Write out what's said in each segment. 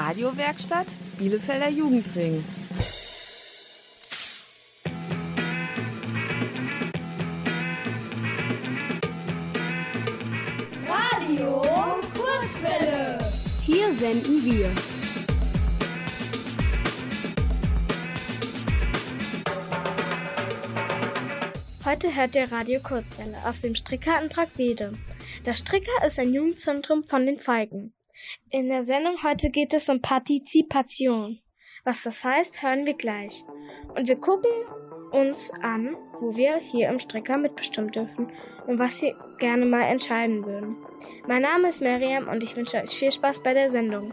Radiowerkstatt Bielefelder Jugendring. Radio Kurzwelle. Hier senden wir. Heute hört der Radio Kurzwelle aus dem Stricker in Pragwede. Das Stricker ist ein Jugendzentrum von den Feigen. In der Sendung heute geht es um Partizipation. Was das heißt, hören wir gleich. Und wir gucken uns an, wo wir hier im Stricker mitbestimmen dürfen und was Sie gerne mal entscheiden würden. Mein Name ist Miriam und ich wünsche euch viel Spaß bei der Sendung.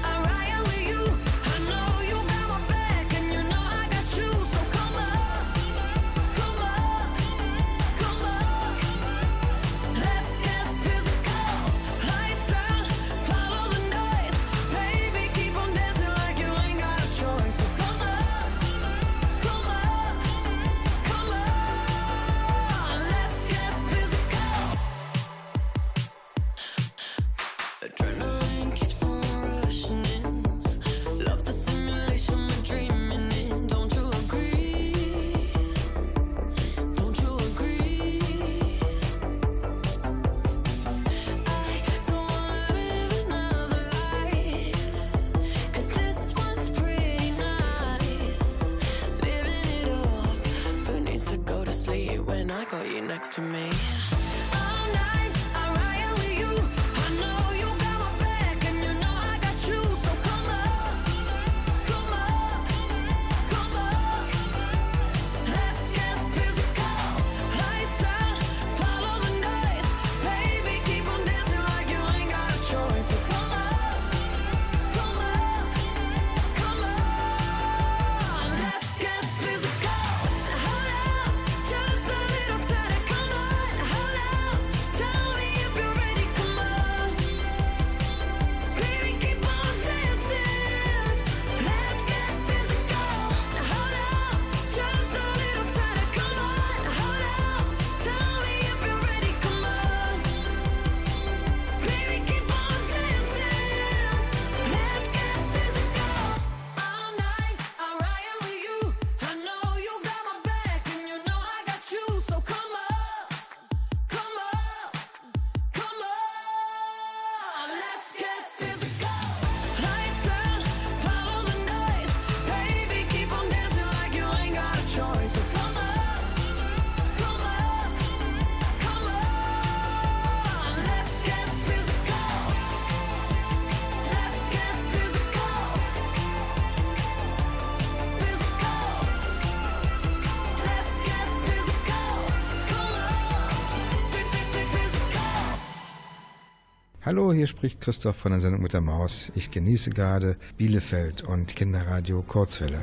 Hallo, hier spricht Christoph von der Sendung mit der Maus. Ich genieße gerade Bielefeld und Kinderradio Kurzwelle.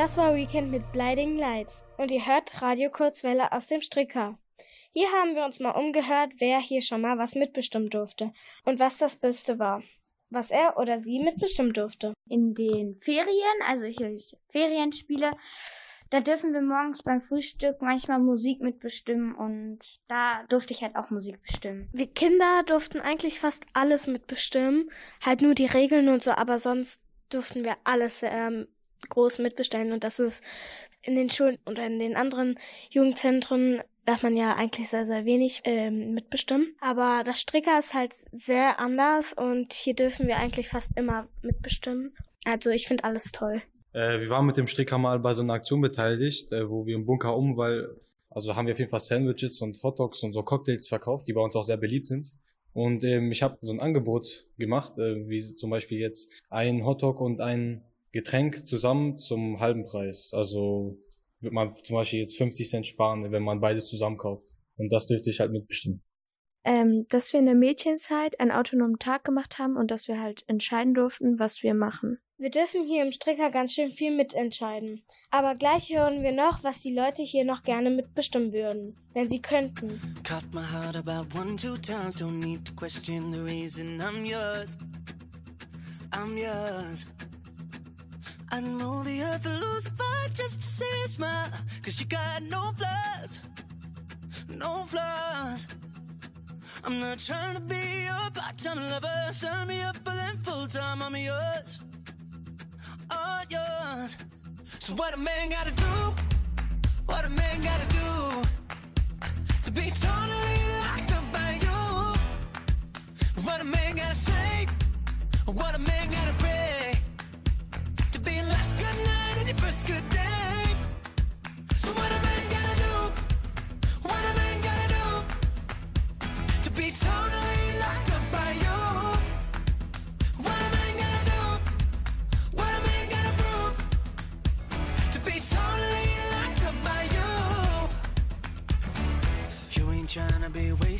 Das war Weekend mit Blinding Lights und ihr hört Radio Kurzwelle aus dem Stricker. Hier haben wir uns mal umgehört, wer hier schon mal was mitbestimmen durfte und was das Beste war, was er oder sie mitbestimmen durfte. In den Ferien, also ich Ferienspiele, da dürfen wir morgens beim Frühstück manchmal Musik mitbestimmen und da durfte ich halt auch Musik bestimmen. Wir Kinder durften eigentlich fast alles mitbestimmen, halt nur die Regeln und so, aber sonst durften wir alles ähm, groß mitbestimmen und das ist in den Schulen oder in den anderen Jugendzentren darf man ja eigentlich sehr, sehr wenig ähm, mitbestimmen. Aber das Stricker ist halt sehr anders und hier dürfen wir eigentlich fast immer mitbestimmen. Also ich finde alles toll. Äh, wir waren mit dem Stricker mal bei so einer Aktion beteiligt, äh, wo wir im Bunker um, weil, also haben wir auf jeden Fall Sandwiches und Hotdogs und so Cocktails verkauft, die bei uns auch sehr beliebt sind. Und ähm, ich habe so ein Angebot gemacht, äh, wie zum Beispiel jetzt ein Hotdog und ein Getränk zusammen zum halben Preis. Also wird man zum Beispiel jetzt 50 Cent sparen, wenn man beides zusammen kauft. Und das dürfte ich halt mitbestimmen. Ähm, dass wir in der Mädchenzeit einen autonomen Tag gemacht haben und dass wir halt entscheiden durften, was wir machen. Wir dürfen hier im Stricker ganz schön viel mitentscheiden. Aber gleich hören wir noch, was die Leute hier noch gerne mitbestimmen würden, wenn sie könnten. Cut my heart about one, two times. Don't need to question the reason I'm yours. I'm yours. I know the earth will lose a fight just to see a smile. Cause you got no flaws. No flaws. I'm not trying to be your part-time lover. Sign me up for them full-time. I'm yours. All yours. So what a man gotta do? What a man gotta do? to be totally locked up by you. What a man gotta say, what a man gotta pray to be last good night and your first good day. So what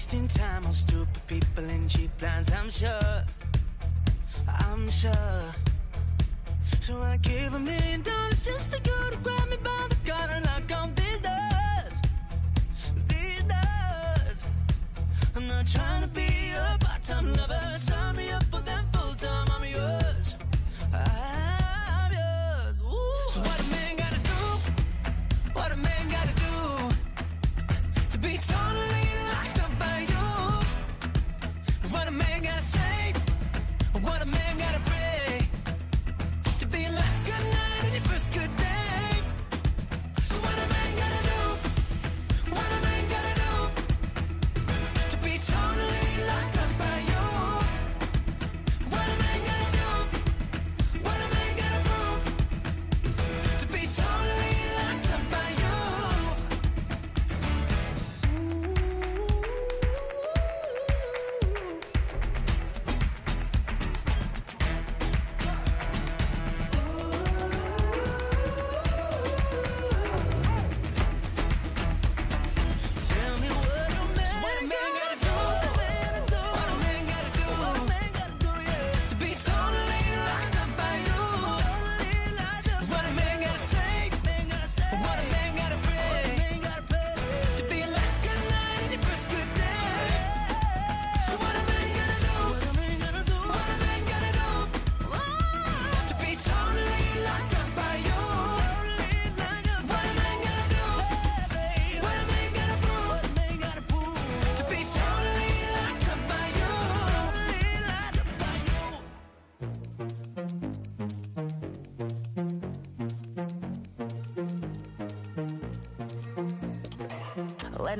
wasting time on stupid people and cheap I'm sure. I'm sure. So I give a million dollars just for you to grab me by the collar and knock trying to be a part-time lover. Sign me up for them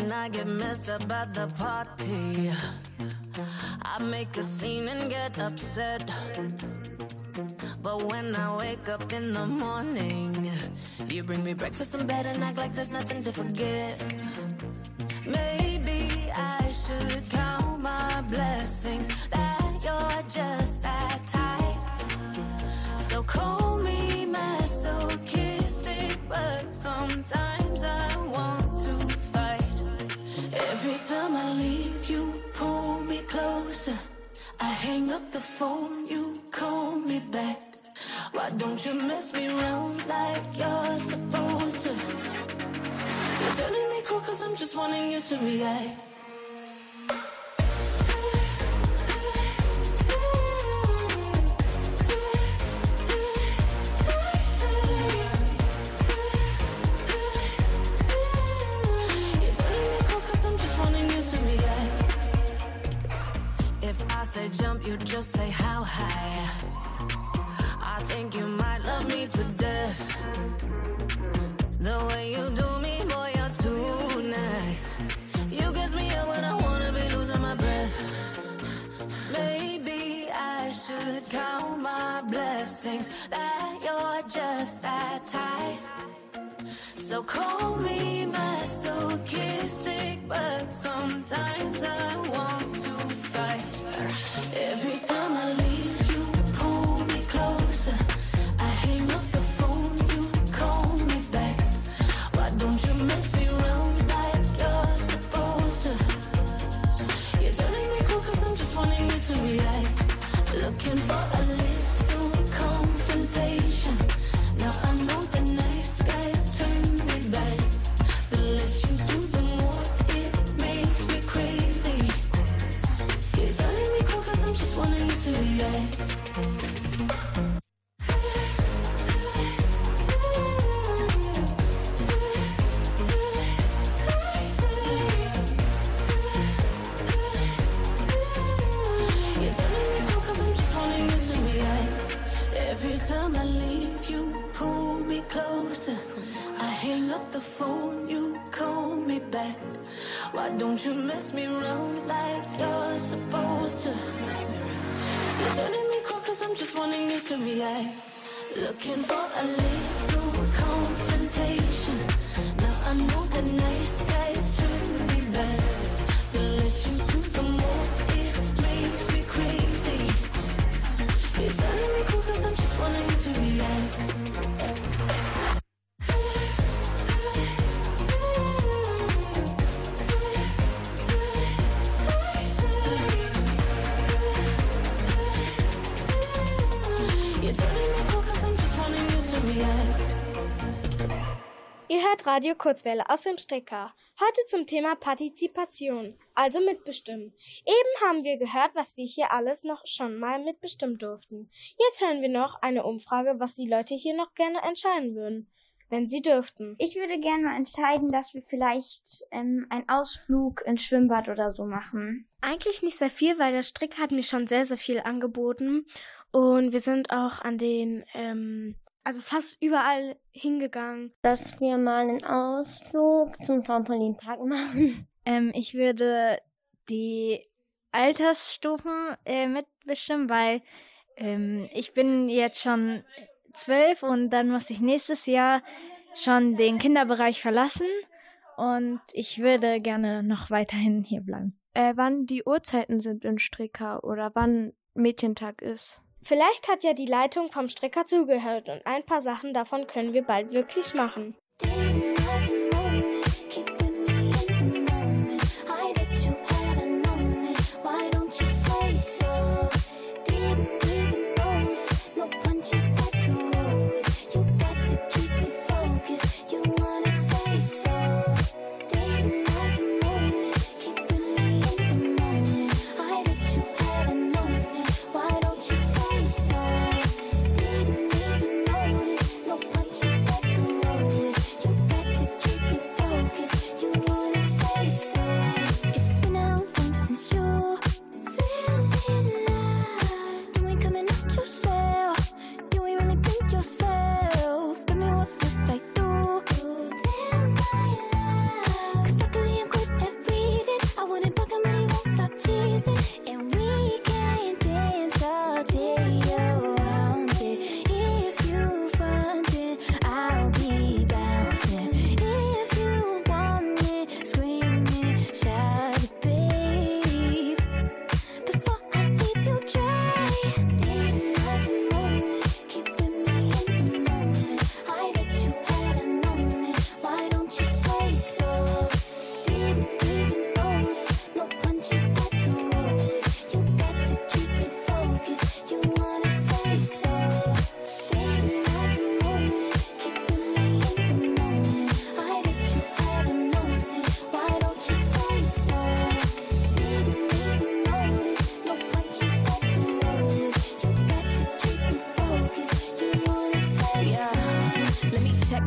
When I get messed up at the party, I make a scene and get upset. But when I wake up in the morning, you bring me breakfast in bed and act like there's nothing to forget. The phone, you call me back. Why don't you mess me around like you're supposed to? You're turning me cool cause I'm just wanting you to react. Up the phone, you call me back. Why don't you mess me around like you're supposed to? Mess me around. You're turning me cool cause I'm just wanting you to react. Looking for a little confrontation. Hört Radio Kurzwelle aus dem Stricker. Heute zum Thema Partizipation, also mitbestimmen. Eben haben wir gehört, was wir hier alles noch schon mal mitbestimmen durften. Jetzt hören wir noch eine Umfrage, was die Leute hier noch gerne entscheiden würden, wenn sie dürften. Ich würde gerne mal entscheiden, dass wir vielleicht ähm, einen Ausflug ins Schwimmbad oder so machen. Eigentlich nicht sehr viel, weil der Strick hat mir schon sehr, sehr viel angeboten. Und wir sind auch an den, ähm, also fast überall hingegangen. Dass wir mal einen Ausflug zum Trampolinpark machen. Ähm, ich würde die Altersstufen äh, mitbestimmen, weil ähm, ich bin jetzt schon zwölf und dann muss ich nächstes Jahr schon den Kinderbereich verlassen und ich würde gerne noch weiterhin hier bleiben. Äh, wann die Uhrzeiten sind in Stricker oder wann Mädchentag ist. Vielleicht hat ja die Leitung vom Stricker zugehört und ein paar Sachen davon können wir bald wirklich machen.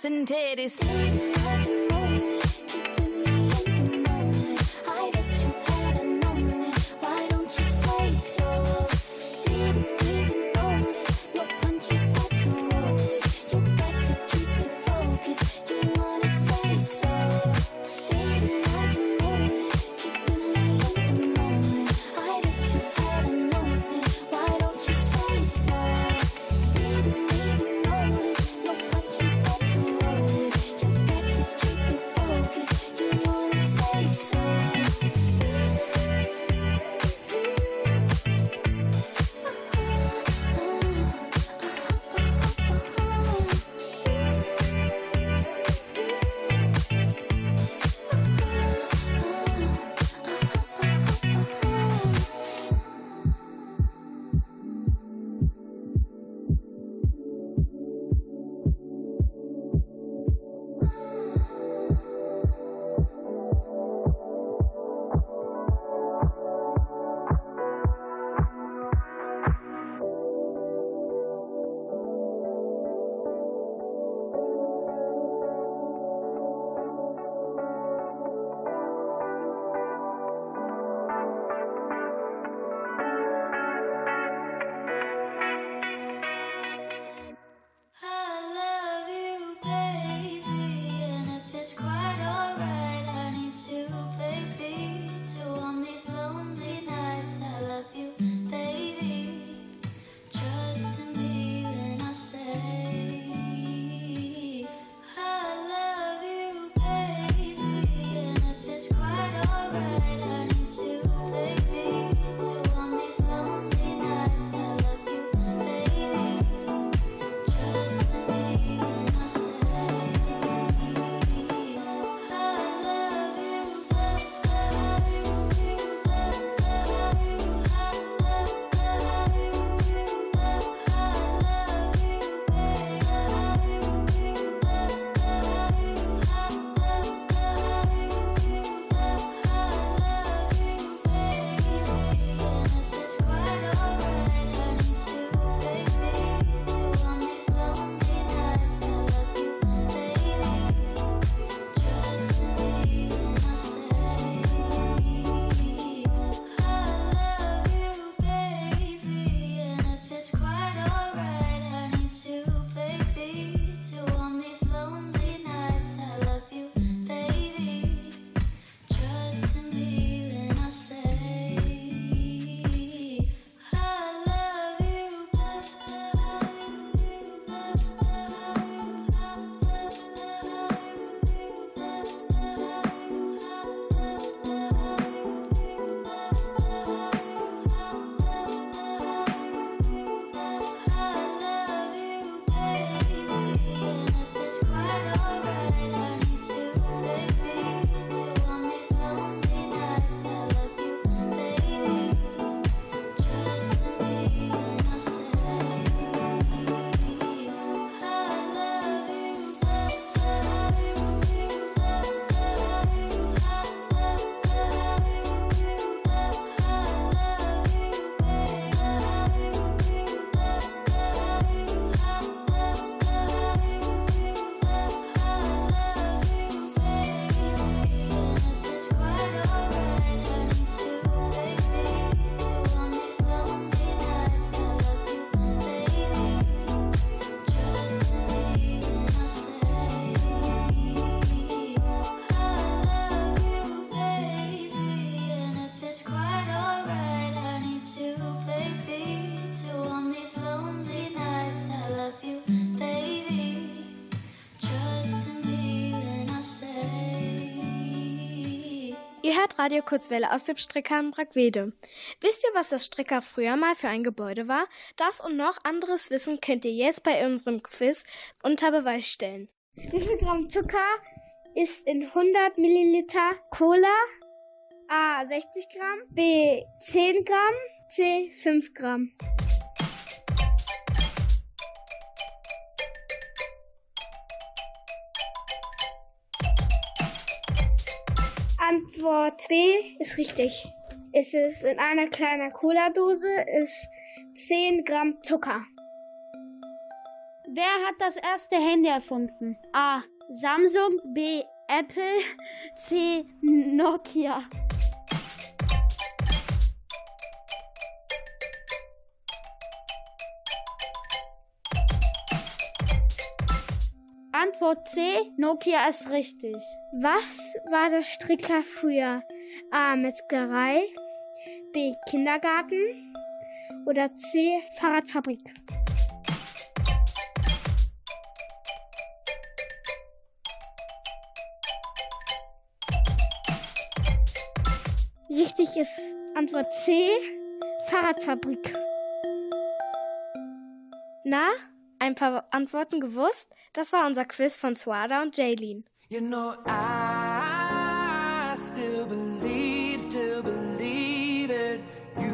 ass and titties. Radio Kurzwelle aus dem Stricker in Brackwede. Wisst ihr, was das Stricker früher mal für ein Gebäude war? Das und noch anderes Wissen könnt ihr jetzt bei unserem Quiz unter Beweis stellen. Wie viel Gramm Zucker ist in 100 Milliliter Cola? A. 60 Gramm. B. 10 Gramm. C. 5 Gramm. Antwort B ist richtig. Es ist in einer kleinen Cola-Dose ist 10 Gramm Zucker. Wer hat das erste Handy erfunden? A. Samsung, B. Apple, C. Nokia. Antwort C. Nokia ist richtig. Was war der Stricker früher? A. Metzgerei, B. Kindergarten oder C. Fahrradfabrik? Richtig ist Antwort C. Fahrradfabrik. Na, ein paar Antworten gewusst? Das war unser Quiz von Suada und Jaylin. You know, I still believe, still believe it. You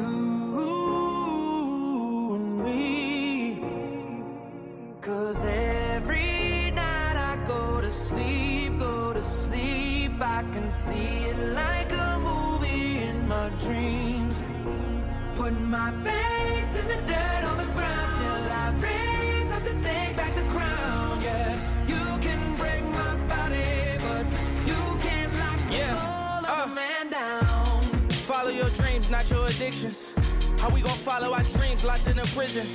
and me. Cause every night I go to sleep, go to sleep. I can see it like a movie in my dreams. Put my dreams, not your addictions. How we gon' follow our dreams locked in a prison?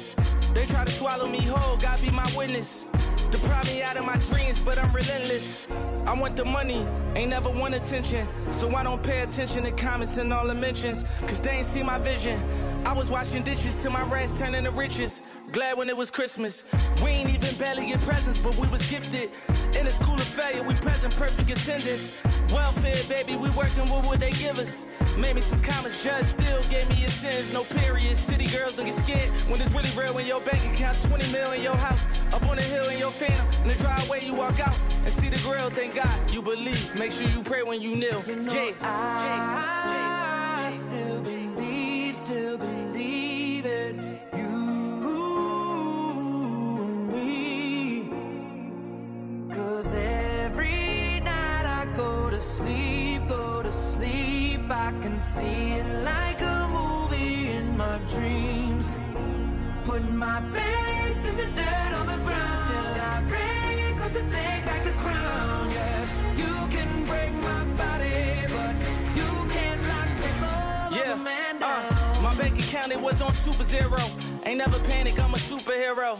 They try to swallow me whole, God be my witness. Deprive me out of my dreams, but I'm relentless. I want the money, ain't never want attention. So I don't pay attention to comments and all the mentions, cause they ain't see my vision. I was washing dishes till my rats turned into riches. Glad when it was Christmas. We ain't even barely get presents, but we was gifted. In a school of failure, we present perfect attendance. Welfare, baby, we working with what they give us. Made me some comments, judge still gave me a sentence. No period. City girls don't get scared when it's really real. When your bank account 20 mil in your house, up on the hill in your phantom. In the driveway, you walk out and see the grill. Thank God you believe. Make sure you pray when you kneel. Yeah. I still believe, I can see it like a movie in my dreams. Put my face in the dirt on the ground, still I raise up to take back the crown. Yes, you can break my body, but you can't lock the soul of a man down. Uh, my bank account, it was on super zero. Ain't never panic, I'm a superhero.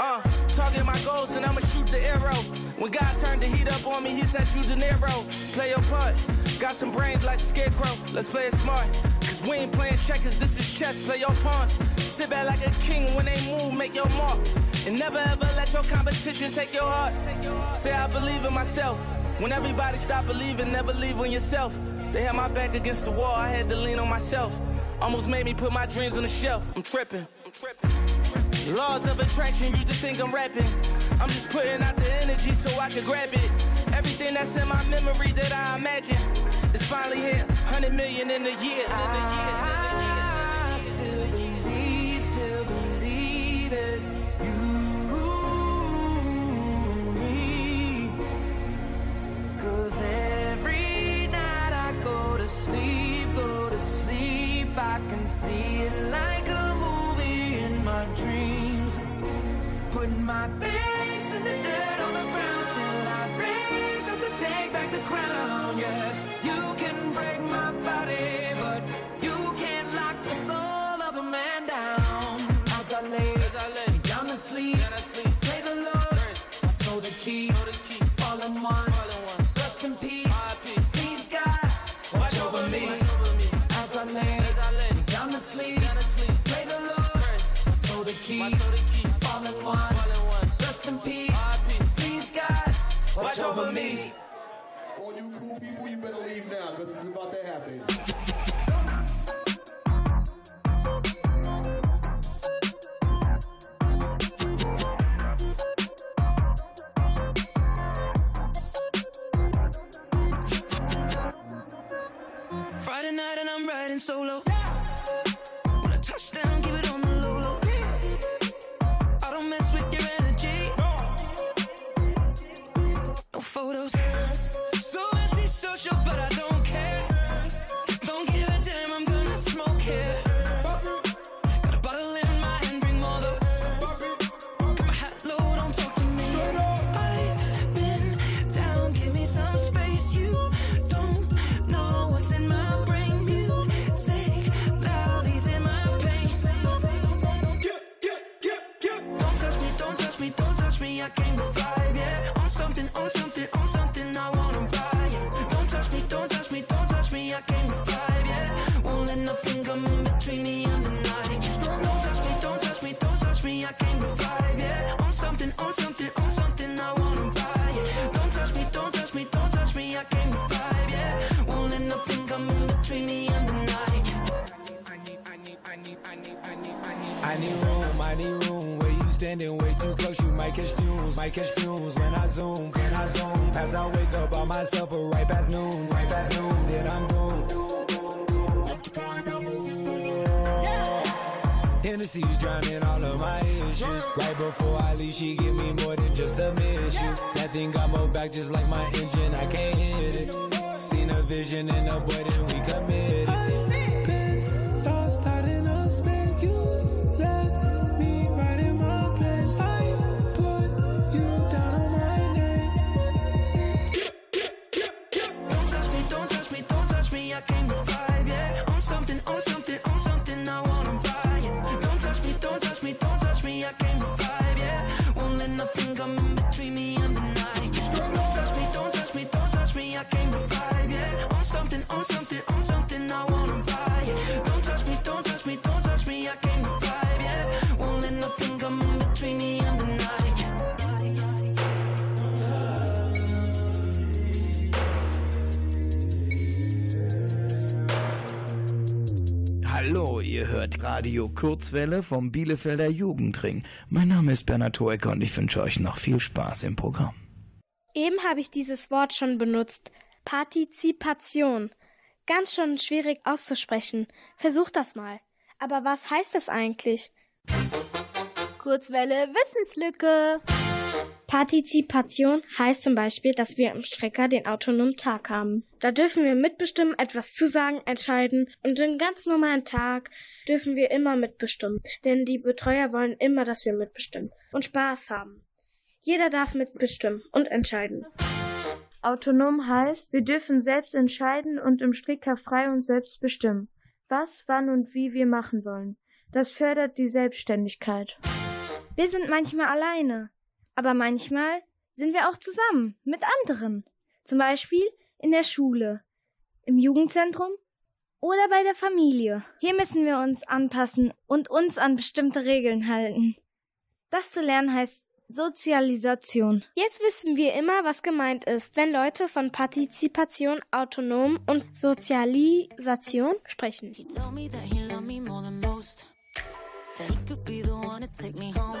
Uh, target my goals and I'ma shoot the arrow. When God turned the heat up on me, he said you De Niro. Play your part. Got some brains like the scarecrow. Let's play it smart. Cause we ain't playing checkers, this is chess. Play your pawns. Sit back like a king when they move, make your mark. And never ever let your competition take your heart. Say I believe in myself. When everybody stop believing, never leave on yourself. They had my back against the wall, I had to lean on myself. Almost made me put my dreams on the shelf. I'm tripping. I'm tripping. Laws of attraction, you just think I'm rapping. I'm just putting out the energy so I can grab it. Everything that's in my memory that I imagine is finally here. 100 million in a year. I still believe, still believe it. You me. Cause every night I go to sleep, go to sleep. I can see it like a movie in my dreams. Put my face crown. Yes, you can break my body, but you can't lock the soul of a man down. As I lay, As I lay down to sleep, down to sleep, play the Lord. I sold the key, all in once. Rest in peace, peace God, watch over me. As I lay, down to sleep, play the Lord. I sold the key, all in once. Rest in peace, peace God, watch over me. All you cool people, you better leave now because it's about to happen. Friday night and I'm riding solo. When I touch down, keep it on the low low. I don't mess with your energy. No photos. Standing way too close, you might catch fumes, might catch fumes. When I zoom, when I zoom, as I wake up by myself, or right past noon, right past noon, then I'm doomed. Hennessy's drowning all of my issues. Right before I leave, she give me more than just submission. That thing got more back just like my engine, I can't hit it. Seen a vision in a boy, we committed. I've been lost out in a spin. You don't touch me. Radio Kurzwelle vom Bielefelder Jugendring. Mein Name ist Bernhard Hoecker und ich wünsche euch noch viel Spaß im Programm. Eben habe ich dieses Wort schon benutzt. Partizipation. Ganz schön schwierig auszusprechen. Versucht das mal. Aber was heißt das eigentlich? Kurzwelle Wissenslücke. Partizipation heißt zum Beispiel, dass wir im Strecker den autonomen Tag haben. Da dürfen wir mitbestimmen, etwas zusagen, entscheiden und den ganz normalen Tag dürfen wir immer mitbestimmen. Denn die Betreuer wollen immer, dass wir mitbestimmen und Spaß haben. Jeder darf mitbestimmen und entscheiden. Autonom heißt, wir dürfen selbst entscheiden und im Stricker frei und selbst bestimmen, was, wann und wie wir machen wollen. Das fördert die Selbstständigkeit. Wir sind manchmal alleine, aber manchmal sind wir auch zusammen mit anderen. Zum Beispiel in der Schule, im Jugendzentrum oder bei der Familie. Hier müssen wir uns anpassen und uns an bestimmte Regeln halten. Das zu lernen heißt Sozialisation. Jetzt wissen wir immer, was gemeint ist, wenn Leute von Partizipation, Autonom und Sozialisation sprechen. He told me that he loved me more than most. That he could be the one to take me home.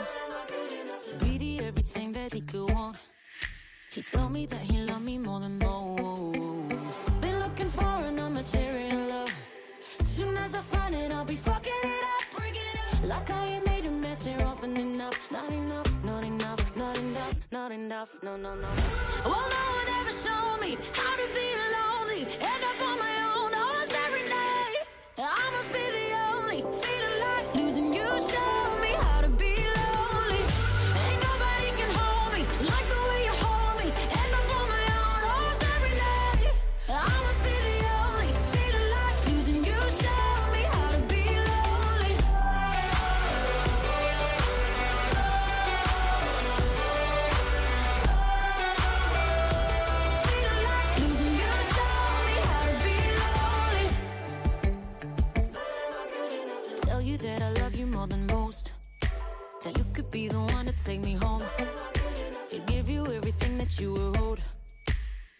He could want. He told me that he loved me more than most. Been looking for an immaterial love. Soon as I find it, I'll be fucking it up, it up. Like I ain't made a mess here often enough. Not enough, not enough, not enough, not enough. No, no, no. Well, no one ever showed me how to be lonely. End up on my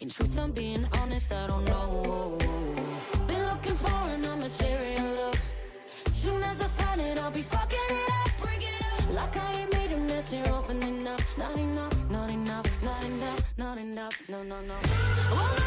In truth, I'm being honest, I don't know. Been looking for an material look. Soon as I find it, I'll be fucking it up. Bring it up. Like I ain't made a mess here often enough. Not enough, not enough, not enough, not enough. No, no, no. Well,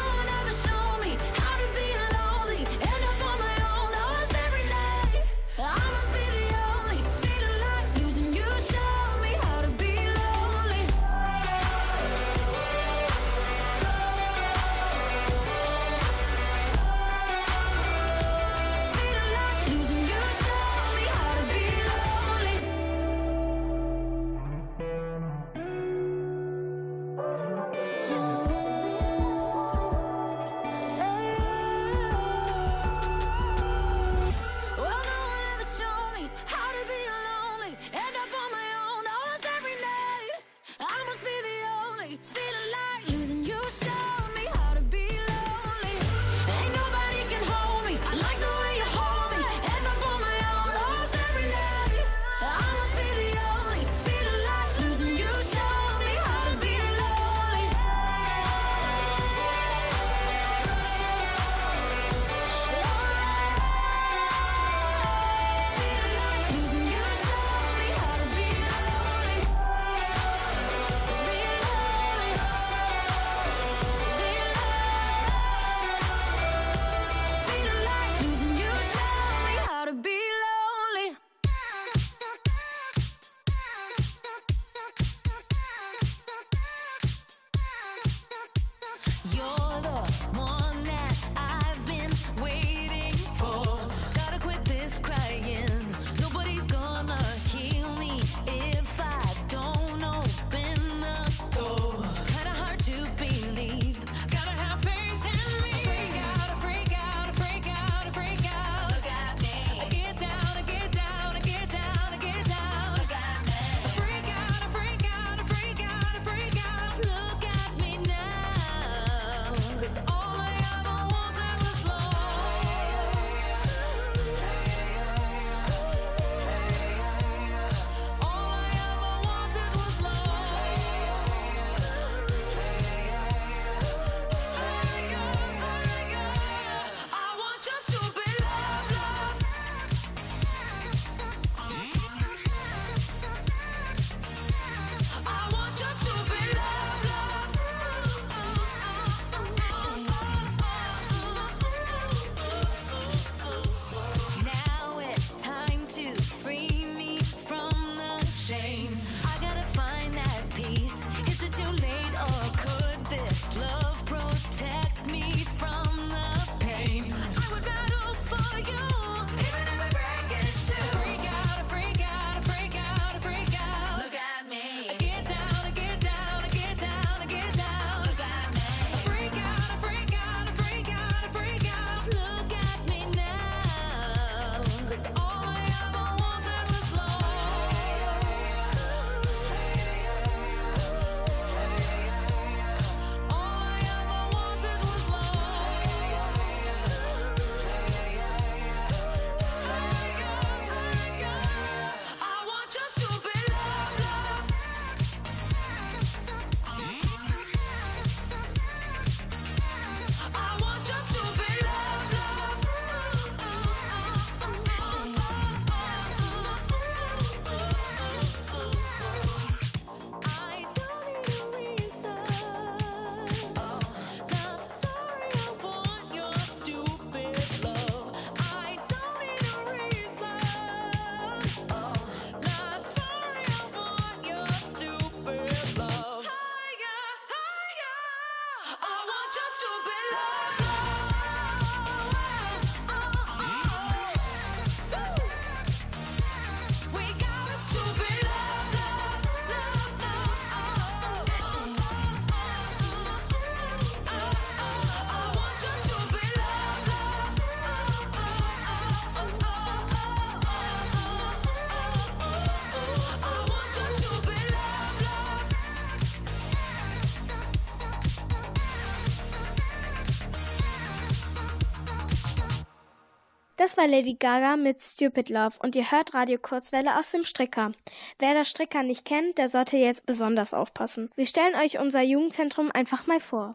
war Lady Gaga mit Stupid Love und ihr hört Radio Kurzwelle aus dem Stricker. Wer das Stricker nicht kennt, der sollte jetzt besonders aufpassen. Wir stellen euch unser Jugendzentrum einfach mal vor.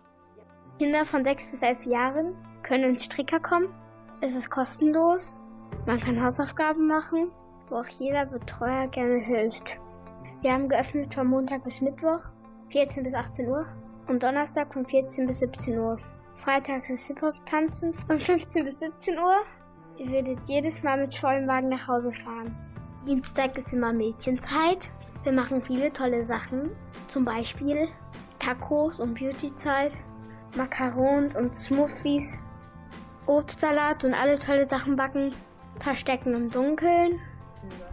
Kinder von 6 bis 11 Jahren können ins Stricker kommen. Es ist kostenlos. Man kann Hausaufgaben machen, wo auch jeder Betreuer gerne hilft. Wir haben geöffnet von Montag bis Mittwoch, 14 bis 18 Uhr und Donnerstag von 14 bis 17 Uhr. Freitags ist Hip-Hop-Tanzen von 15 bis 17 Uhr Ihr werdet jedes Mal mit vollem Wagen nach Hause fahren. Dienstag ist immer Mädchenzeit. Wir machen viele tolle Sachen. Zum Beispiel Tacos und Beautyzeit, Macarons und Smoothies, Obstsalat und alle tolle Sachen backen, Verstecken im Dunkeln.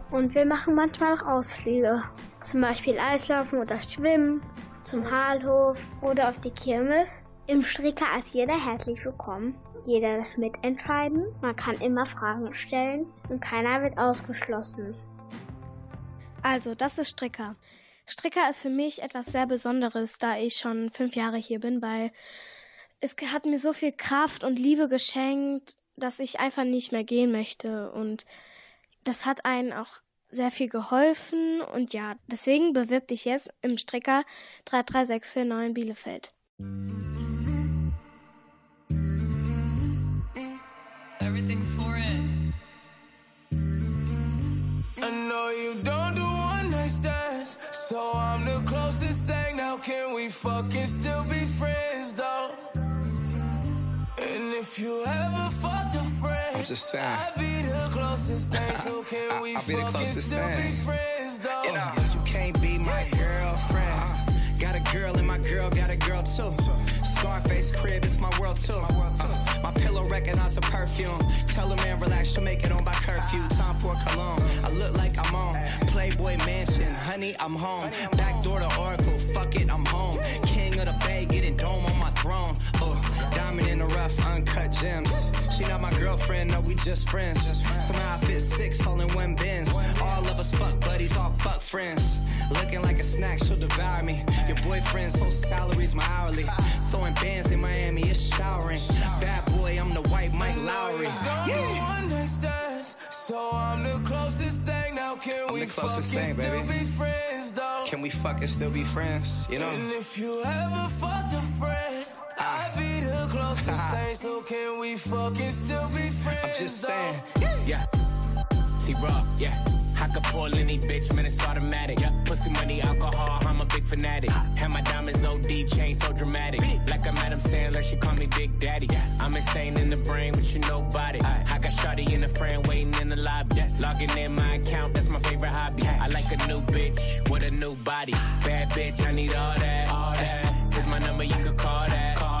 Und wir machen manchmal auch Ausflüge. Zum Beispiel Eislaufen oder Schwimmen, zum Halhof oder auf die Kirmes. Im Stricker ist jeder herzlich willkommen. Jeder darf mitentscheiden. Man kann immer Fragen stellen und keiner wird ausgeschlossen. Also, das ist Stricker. Stricker ist für mich etwas sehr Besonderes, da ich schon fünf Jahre hier bin, weil es hat mir so viel Kraft und Liebe geschenkt, dass ich einfach nicht mehr gehen möchte. Und das hat einen auch sehr viel geholfen. Und ja, deswegen bewirb dich jetzt im Stricker 33649 in Bielefeld. Everything know you don't do one night stands, so I'm the closest thing. Now can we fucking still be friends though? And if you ever fucked a friend, I'm just saying. I'd be the closest thing. So can I- we I'll fucking still thing. be friends though? You know, but you can't be my girlfriend. Uh, got a girl and my girl got a girl too. Scarface crib, it's my world too. Uh, my pillow recognize a perfume. Tell a man relax, she'll make it on by curfew. Time for cologne. I look like I'm on Playboy Mansion. Honey, I'm home. Back door to Oracle. Fuck it, I'm home. King of the Bay, getting dome on my throne. Diamond in the rough, uncut gems. She not my girlfriend, no, we just friends. Somehow I fit six all in one bins. All of us fuck buddies, all fuck friends. Looking like a snack, she'll devour me. Your boyfriend's whole salary's my hourly. Throwing bands in Miami, it's showering. Bad boy, I'm the white Mike Lowrey. One stands, so I'm the closest thing. Now can I'm we fucking thing, still be friends though? Can we fucking still be friends? You know? And if you ever fucked a friend, ah. I'd be closest thing. So can we fucking still be friends? I'm just though? saying. Yeah. T Raw, yeah. I could pull any bitch, man, it's automatic. Yeah. Pussy money, alcohol, I'm a big fanatic. Have my diamonds OD, chain so dramatic. Like I'm Adam Sandler, she call me Big Daddy. I'm insane in the brain, but you nobody. I got Shawty in the friend waiting in the lobby. Logging in my account, that's my favorite hobby. I like a new bitch with a new body. Bad bitch, I need all that. All that. Here's my number, you could call that. Call that.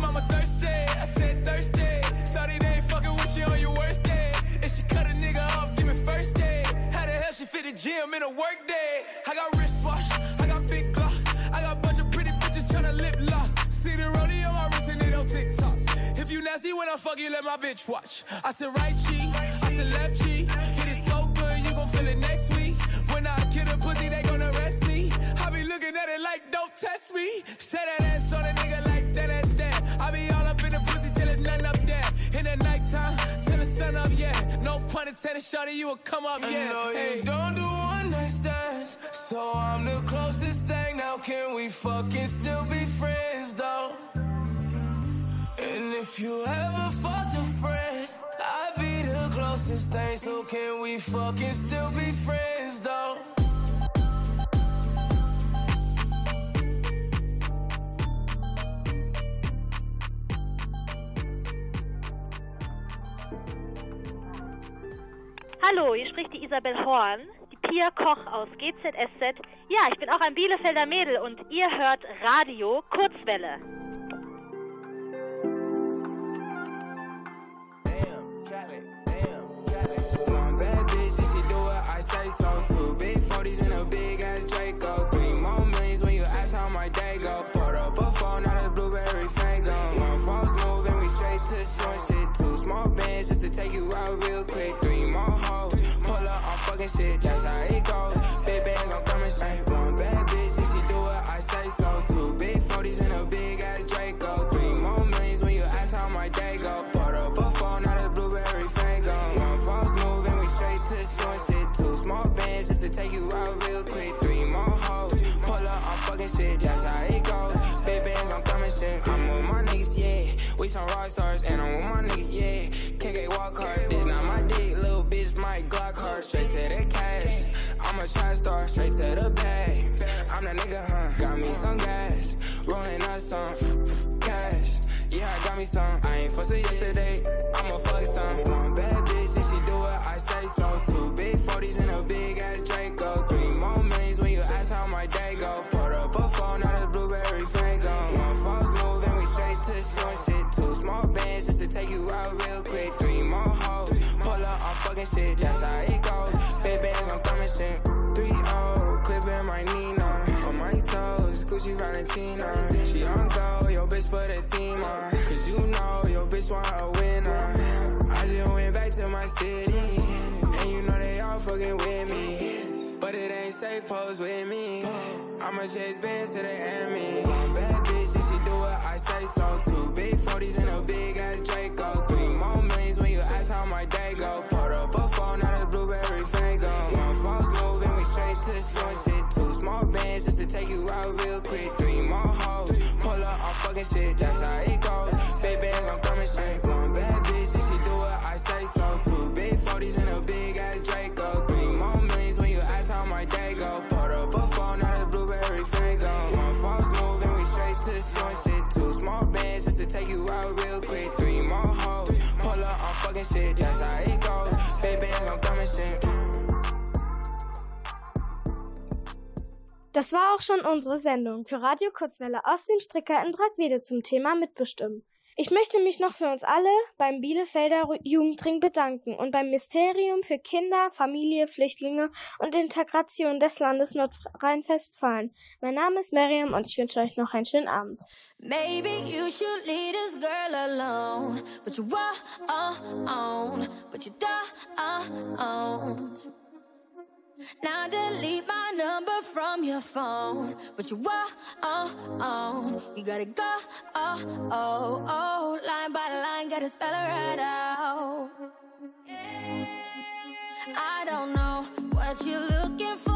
Mama thirsty, I said thirsty. Sorry they ain't fucking with you on your worst day. If she cut a nigga off, give me first day. How the hell she fit the gym in a work day? I got wristwatch, I got big Glock, I got bunch of pretty bitches tryna lip lock. See the rodeo my wrist and it on TikTok. If you nasty when I fuck you, let my bitch watch. I said right cheek, I said left cheek. Hit it so good, you gon' feel it next week. When I kill a pussy, they gon' arrest me. I be looking at it like, don't test me. Say that ass on pun intended, shawty, you will come up, yeah. I know you don't do one night stands, so I'm the closest thing. Now can we fucking still be friends, though? And if you ever fucked a friend, I'd be the closest thing. So can we fucking still be friends, though? Hallo, hier spricht die Isabel Horn, die Pia Koch aus GZSZ. Ja, ich bin auch ein Bielefelder Mädel und ihr hört Radio Kurzwelle. One bad bitch, she do what I say so. Two big 40s and a big shit, that's how it goes. Big bands, I'm coming straight. One bad bitch, if she do it, I say so. Two big 40s and a big ass Draco. Three more millions when you ask how my day go. Put up a phone, not a blueberry fango. One false move and we straight to short shit. Two small bands just to take you out real quick. Three more hoes, pull up, I'm fucking shit, that's how it goes. Big bands, I'm coming shit. I'm with my niggas, yeah. We some rock stars and I'm with my niggas, yeah. KK walk hard, Straight to the cash. I'm a trap star, straight to the bag. I'm that nigga, huh? Got me some gas, rolling up some cash. Yeah, I got me some. I ain't fussing yesterday. I'ma fuck some. One bad bitch, if she do what I say so. Two big 40s and a big ass Draco. Valentina. She on go, yo bitch for the team, uh. Cause you know your bitch want a winner. I just went back to my city. And you know they all fucking with me. But it ain't safe, pose with me. I'ma chase bands to the. One bad bitch, if she do it, I say so. Two big 40s and a big ass Draco. Three more millions when you ask how my day go. Put up a phone, not a blueberry fango. One false move and we straight to short shit. Two small bands just to take you out real quick. Fucking shit. That's how it goes. Big bands, I'm coming straight. Das war auch schon unsere Sendung für Radio Kurzwelle aus dem Stricker in Brackwede zum Thema Mitbestimmen. Ich möchte mich noch für uns alle beim Bielefelder Jugendring bedanken und beim Ministerium für Kinder, Familie, Flüchtlinge und Integration des Landes Nordrhein-Westfalen. Mein Name ist Miriam und ich wünsche euch noch einen schönen Abend. Maybe you should leave this girl alone, but you won't, but you don't. Now delete my number from your phone, but you won't. You gotta go, oh, oh, oh, line by line, gotta spell it right out. I don't know what you're looking for,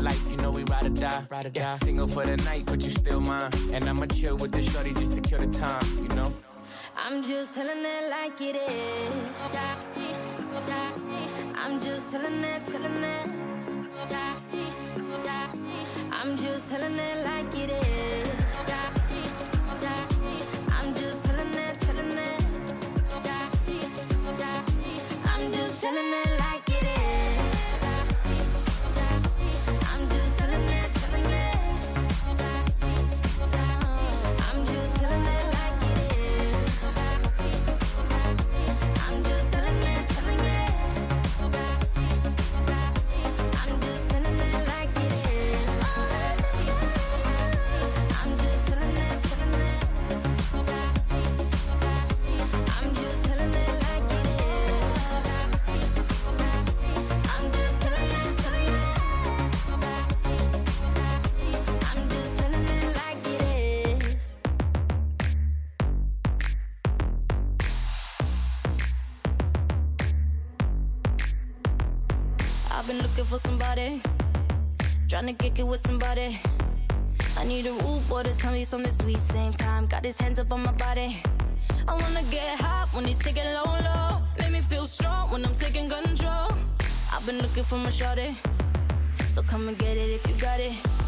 life, you know we ride or die. Ride or yeah, single for the night, but you still mine. And I'ma chill with the shorty just to kill the time, you know. I'm just telling it like it is. I'm just telling it, telling it. I'm just telling it like it is. To kick it with somebody. I need a rude boy to tell me something sweet. Same time, got his hands up on my body. I wanna get hot when he take it low, low. Make me feel strong when I'm taking control. I've been looking for my shorty, so come and get it if you got it.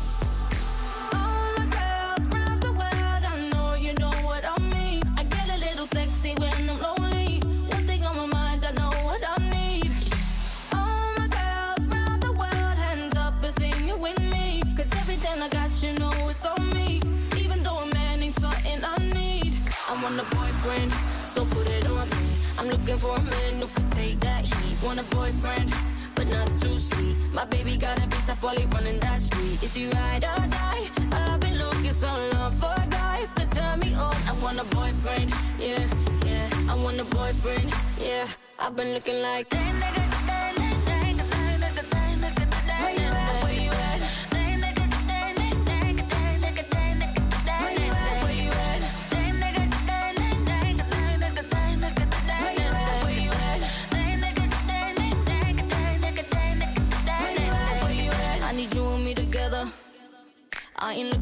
Boyfriend, so put it on me. I'm looking for a man who could take that heat. Want a boyfriend, but not too sweet. My baby got a bit tough while he running that street. Is he ride or die? I've been looking so long for a guy could turn me on. I want a boyfriend, yeah, yeah. I want a boyfriend, yeah. I've been looking like that.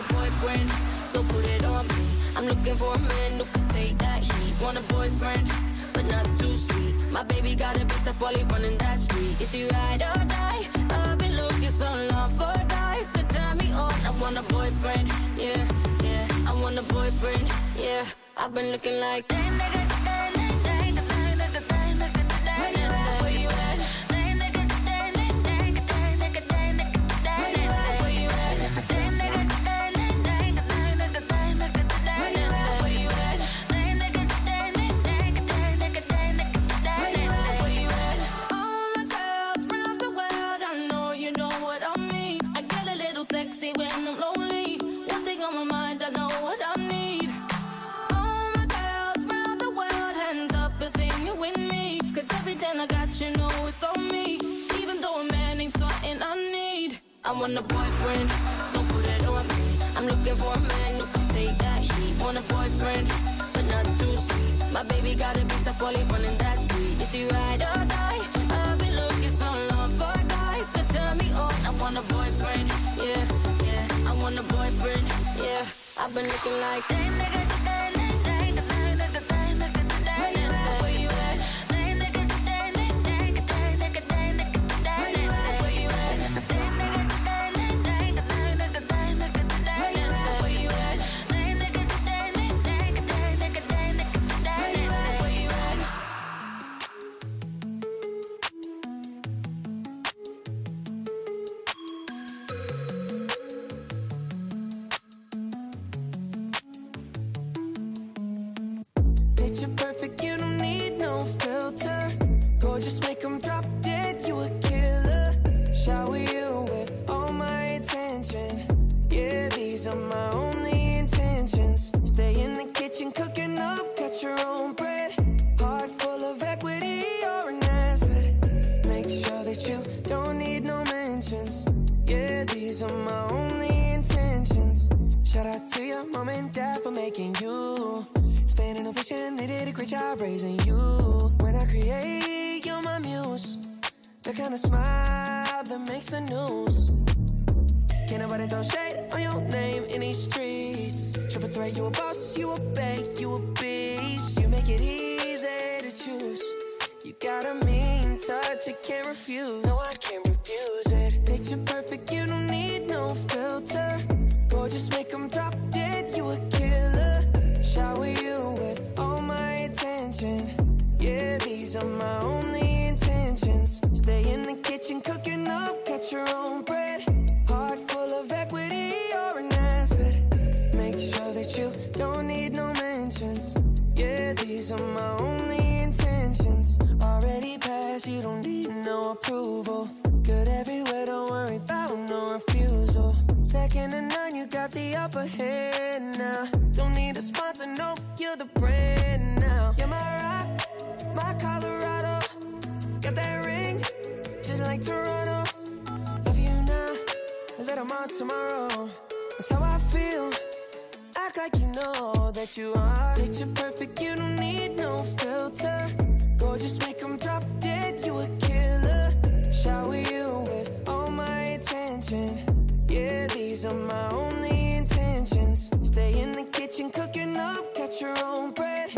A boyfriend, so put it on me. I'm looking for a man who can take that heat. Want a boyfriend, but not too sweet. My baby got a bit tough while he running that street. Is he ride or die? I've been looking so long for a guy could turn me on. I want a boyfriend, yeah, yeah. I want a boyfriend, yeah. I've been looking like that. Want a boyfriend, so put it on me. I'm looking for a man who can take that heat. Want a boyfriend, but not too sweet. My baby got a bit tough while he running that street. Is he ride or die? I've been looking so long for a guy could turn me on. I want a boyfriend, yeah, yeah. I want a boyfriend, yeah. I've been looking like that nigga. Where I'm on tomorrow. That's how I feel. Act like you know that you are. Picture perfect, you don't need no filter. Gorgeous, make them drop dead, you a killer. Shower you with all my attention. Yeah, these are my only intentions. Stay in the kitchen, cooking up, catch your own bread.